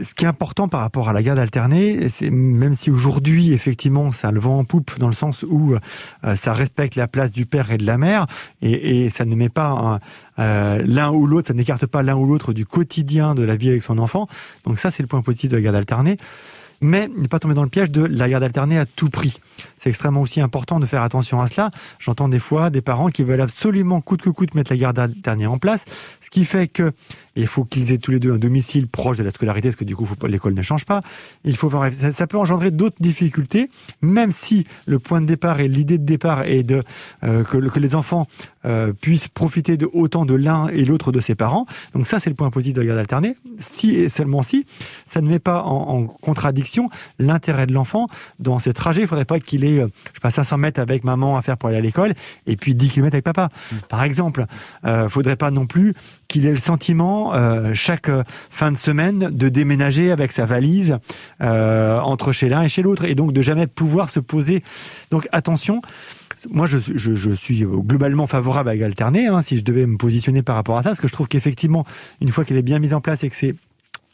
Ce qui est important par rapport à la garde alternée, c'est même si aujourd'hui, effectivement, ça le vent en poupe dans le sens où euh, ça respecte la place du père et de la mère et, et ça ne met pas euh, l'un ou l'autre, ça n'écarte pas l'un ou l'autre du quotidien de la vie avec son enfant. Donc ça, c'est le point positif de la garde alternée. Mais ne pas tomber dans le piège de la garde alternée à tout prix. C'est extrêmement aussi important de faire attention à cela. J'entends des fois des parents qui veulent absolument coûte que coûte mettre la garde alternée en place, ce qui fait que il faut qu'ils aient tous les deux un domicile proche de la scolarité, parce que du coup, l'école ne change pas. Il faut ça, ça peut engendrer d'autres difficultés, même si le point de départ et l'idée de départ est de euh, que, que, les enfants euh, puissent profiter de autant de l'un et l'autre de ses parents. Donc ça, c'est le point positif de la garde alternée. Si et seulement si, ça ne met pas en, en contradiction l'intérêt de l'enfant dans ses trajets. Il faudrait pas qu'il ait, euh, je sais pas, 500 mètres avec maman à faire pour aller à l'école et puis 10 km avec papa. Mmh. Par exemple, euh, faudrait pas non plus qu'il ait le sentiment euh, chaque euh, fin de semaine de déménager avec sa valise euh, entre chez l'un et chez l'autre et donc de jamais pouvoir se poser. Donc attention. Moi, je, je, suis globalement favorable à alterner, hein, si je devais me positionner par rapport à ça, parce que je trouve qu'effectivement, une fois qu'elle est bien mise en place et que c'est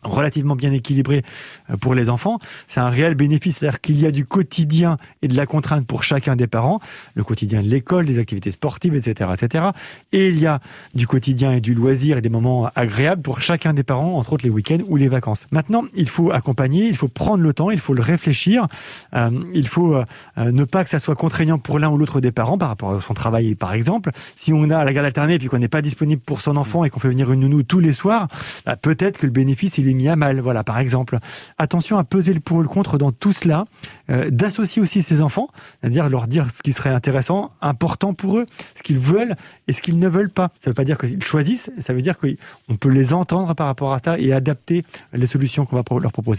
relativement bien équilibré euh, pour les enfants, c'est un réel bénéfice. C'est-à-dire qu'il y a du quotidien et de la contrainte pour chacun des parents, le quotidien de l'école, des activités sportives, etc., etc. Et il y a du quotidien et du loisir et des moments agréables pour chacun des parents, entre autres les week-ends ou les vacances. Maintenant, il faut accompagner, il faut prendre le temps, il faut le réfléchir, euh, il faut euh, ne pas que ça soit contraignant pour l'un ou l'autre des parents par rapport à son travail, par exemple. Si on a la garde alternée et qu'on n'est pas disponible pour son enfant et qu'on fait venir une nounou tous les soirs, bah, peut-être que le bénéfice il mis à mal, voilà, par exemple. Attention à peser le pour et le contre dans tout cela, euh, d'associer aussi ses enfants, c'est-à-dire leur dire ce qui serait intéressant, important pour eux, ce qu'ils veulent et ce qu'ils ne veulent pas. Ça ne veut pas dire qu'ils choisissent, ça veut dire qu'on peut les entendre par rapport à ça et adapter les solutions qu'on va leur proposer.